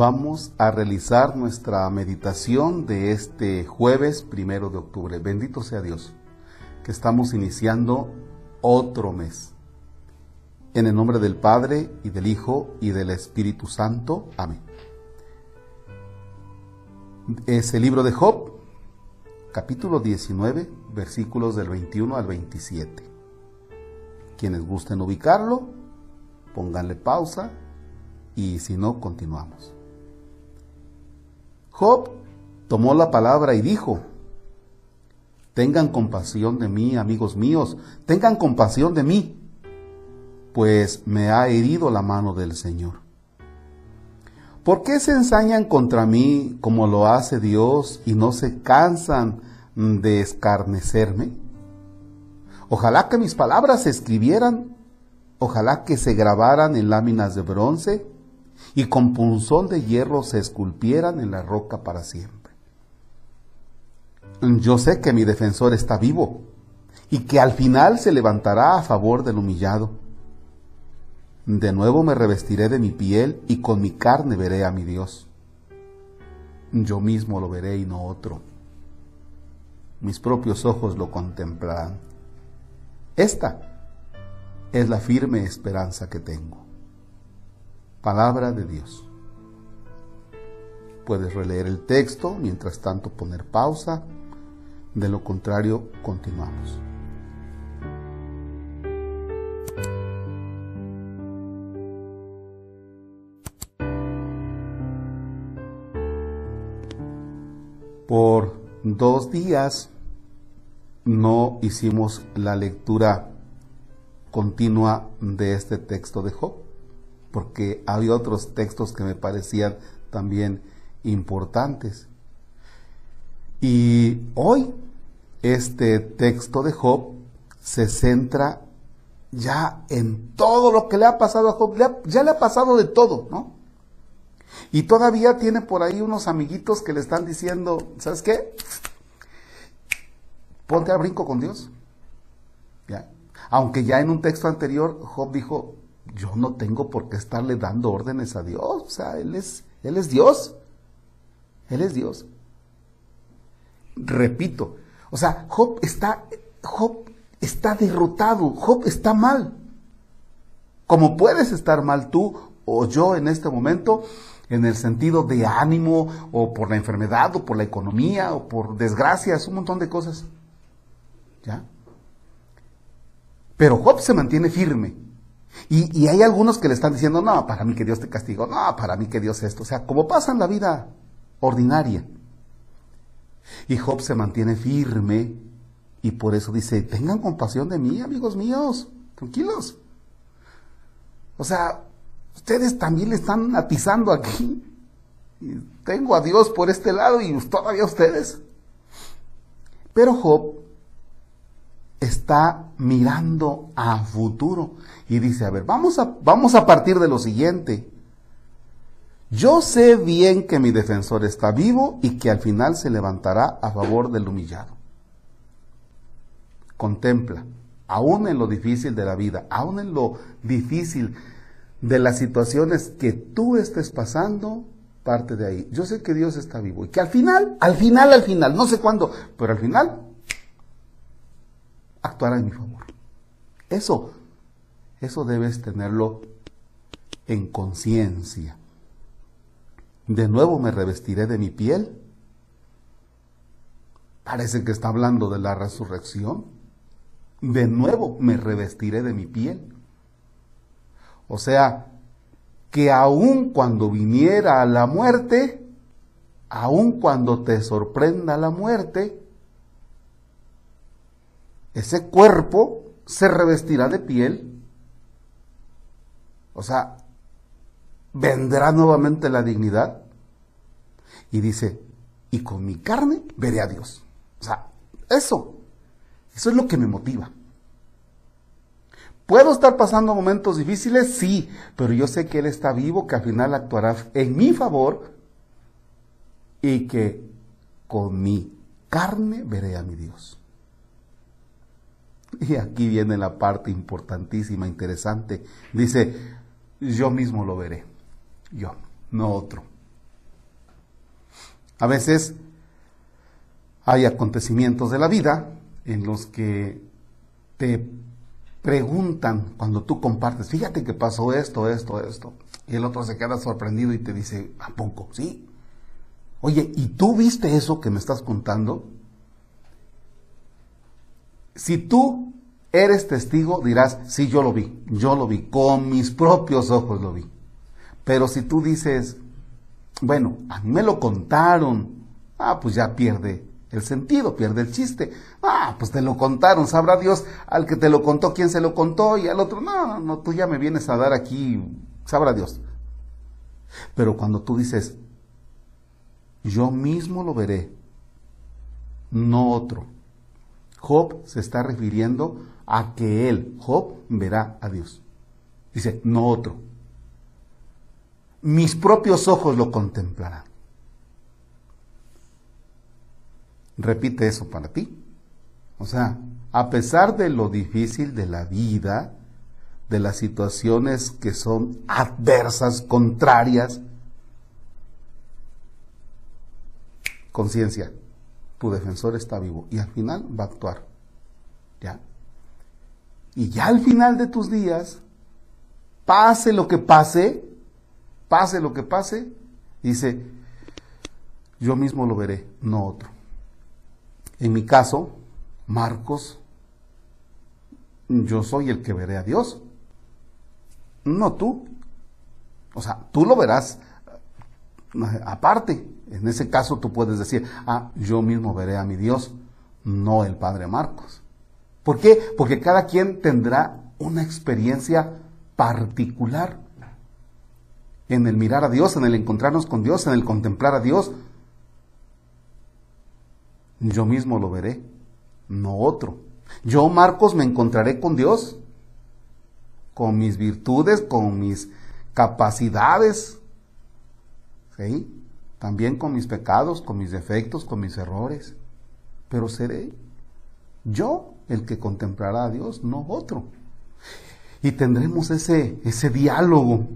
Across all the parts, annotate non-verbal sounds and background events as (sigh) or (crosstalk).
vamos a realizar nuestra meditación de este jueves primero de octubre. Bendito sea Dios, que estamos iniciando otro mes. En el nombre del Padre y del Hijo y del Espíritu Santo. Amén. Es el libro de Job, capítulo 19, versículos del 21 al 27. Quienes gusten ubicarlo, pónganle pausa y si no, continuamos. Job tomó la palabra y dijo, tengan compasión de mí, amigos míos, tengan compasión de mí, pues me ha herido la mano del Señor. ¿Por qué se ensañan contra mí como lo hace Dios y no se cansan de escarnecerme? Ojalá que mis palabras se escribieran, ojalá que se grabaran en láminas de bronce y con punzón de hierro se esculpieran en la roca para siempre. Yo sé que mi defensor está vivo y que al final se levantará a favor del humillado. De nuevo me revestiré de mi piel y con mi carne veré a mi Dios. Yo mismo lo veré y no otro. Mis propios ojos lo contemplarán. Esta es la firme esperanza que tengo. Palabra de Dios. Puedes releer el texto, mientras tanto poner pausa, de lo contrario continuamos. Por dos días no hicimos la lectura continua de este texto de Job porque había otros textos que me parecían también importantes. Y hoy este texto de Job se centra ya en todo lo que le ha pasado a Job, ya le ha pasado de todo, ¿no? Y todavía tiene por ahí unos amiguitos que le están diciendo, ¿sabes qué? Ponte al brinco con Dios. ¿Ya? Aunque ya en un texto anterior Job dijo, yo no tengo por qué estarle dando órdenes a Dios. O sea, Él es, Él es Dios. Él es Dios. Repito, o sea, Job está, Job está derrotado, Job está mal. Como puedes estar mal tú o yo en este momento, en el sentido de ánimo, o por la enfermedad, o por la economía, o por desgracias, un montón de cosas. ¿Ya? Pero Job se mantiene firme. Y, hay algunos que le están diciendo, no, para mí que Dios te castigó, no, para mí que Dios esto. O sea, como pasa en la vida ordinaria. Y Job se mantiene firme y por eso dice, tengan compasión de mí, amigos míos, tranquilos. O sea, ustedes también le están atizando aquí. Tengo a Dios por este lado y todavía ustedes. Pero Job está mirando a futuro y dice, a ver, vamos a, vamos a partir de lo siguiente. Yo sé bien que mi defensor está vivo y que al final se levantará a favor del humillado. Contempla, aún en lo difícil de la vida, aún en lo difícil de las situaciones que tú estés pasando, parte de ahí. Yo sé que Dios está vivo y que al final, al final, al final, no sé cuándo, pero al final actuará en mi favor. Eso, eso debes tenerlo en conciencia. De nuevo me revestiré de mi piel. Parece que está hablando de la resurrección. De nuevo me revestiré de mi piel. O sea, que aun cuando viniera la muerte, aun cuando te sorprenda la muerte, ese cuerpo se revestirá de piel. O sea, vendrá nuevamente la dignidad. Y dice, y con mi carne veré a Dios. O sea, eso, eso es lo que me motiva. ¿Puedo estar pasando momentos difíciles? Sí, pero yo sé que Él está vivo, que al final actuará en mi favor y que con mi carne veré a mi Dios. (laughs) Y aquí viene la parte importantísima, interesante. Dice, yo mismo lo veré. Yo, no otro. A veces hay acontecimientos de la vida en los que te preguntan cuando tú compartes, fíjate que pasó esto, esto, esto, y el otro se queda sorprendido y te dice, ¿a poco? Sí. Oye, ¿y tú viste eso que me estás contando? Si tú eres testigo, dirás, sí, yo lo vi, yo lo vi, con mis propios ojos lo vi. Pero si tú dices, bueno, a mí me lo contaron, ah, pues ya pierde el sentido, pierde el chiste. Ah, pues te lo contaron, sabrá Dios al que te lo contó, quién se lo contó y al otro, no, no, tú ya me vienes a dar aquí, sabrá Dios. Pero cuando tú dices, yo mismo lo veré, no otro. Job se está refiriendo a que él, Job, verá a Dios. Dice, no otro. Mis propios ojos lo contemplarán. repite eso para ti. O sea, a pesar de lo difícil de la vida, de las situaciones que son adversas, contrarias, conciencia, tu defensor está vivo y al final va a actuar. ¿Ya? Y ya al final de tus días, pase lo que pase, pase lo que pase, dice, yo mismo lo veré, no otro. En mi caso, Marcos, yo soy el que veré a Dios, no tú. O sea, tú lo verás aparte. En ese caso tú puedes decir, ah, yo mismo veré a mi Dios, no el Padre Marcos. ¿Por qué? Porque cada quien tendrá una experiencia particular en el mirar a Dios, en el encontrarnos con Dios, en el contemplar a Dios yo mismo lo veré, no otro. Yo, Marcos, me encontraré con Dios, con mis virtudes, con mis capacidades, También con mis pecados, con mis defectos, con mis errores. Pero seré yo el que contemplará a Dios, no otro. Y tendremos ese, ese diálogo,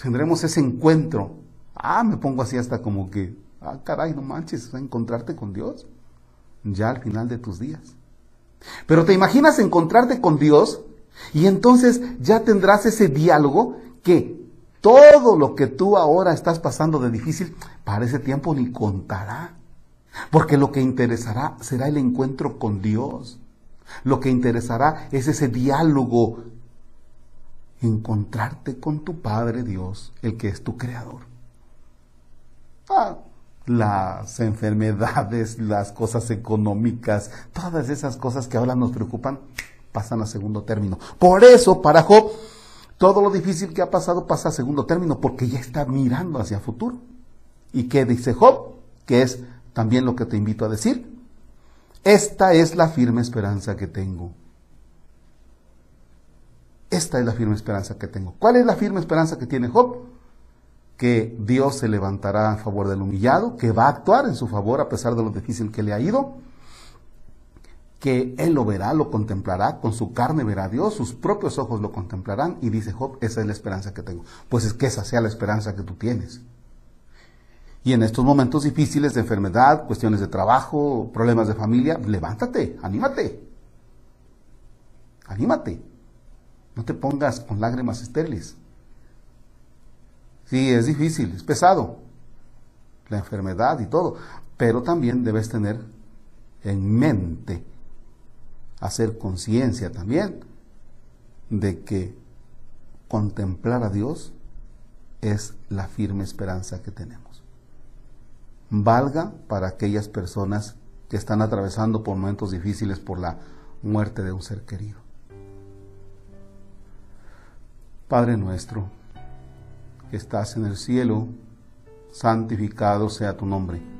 tendremos ese encuentro. Ah, me pongo así hasta como que Ah, caray, no manches, a encontrarte con Dios ya al final de tus días. Pero te imaginas encontrarte con Dios y entonces ya tendrás ese diálogo que todo lo que tú ahora estás pasando de difícil, para ese tiempo ni contará. Porque lo que interesará será el encuentro con Dios. Lo que interesará es ese diálogo, encontrarte con tu Padre Dios, el que es tu creador. Ah, las enfermedades, las cosas económicas, todas esas cosas que ahora nos preocupan, pasan a segundo término. Por eso, para Job, todo lo difícil que ha pasado pasa a segundo término, porque ya está mirando hacia futuro. ¿Y qué dice Job? Que es también lo que te invito a decir. Esta es la firme esperanza que tengo. Esta es la firme esperanza que tengo. ¿Cuál es la firme esperanza que tiene Job? que Dios se levantará a favor del humillado, que va a actuar en su favor a pesar de lo difícil que le ha ido, que Él lo verá, lo contemplará, con su carne verá a Dios, sus propios ojos lo contemplarán y dice Job, esa es la esperanza que tengo. Pues es que esa sea la esperanza que tú tienes. Y en estos momentos difíciles de enfermedad, cuestiones de trabajo, problemas de familia, levántate, anímate. Anímate. No te pongas con lágrimas estériles. Sí, es difícil, es pesado, la enfermedad y todo, pero también debes tener en mente, hacer conciencia también de que contemplar a Dios es la firme esperanza que tenemos. Valga para aquellas personas que están atravesando por momentos difíciles por la muerte de un ser querido. Padre nuestro, que estás en el cielo, santificado sea tu nombre.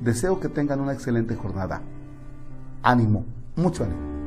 Deseo que tengan una excelente jornada. Ánimo, mucho ánimo.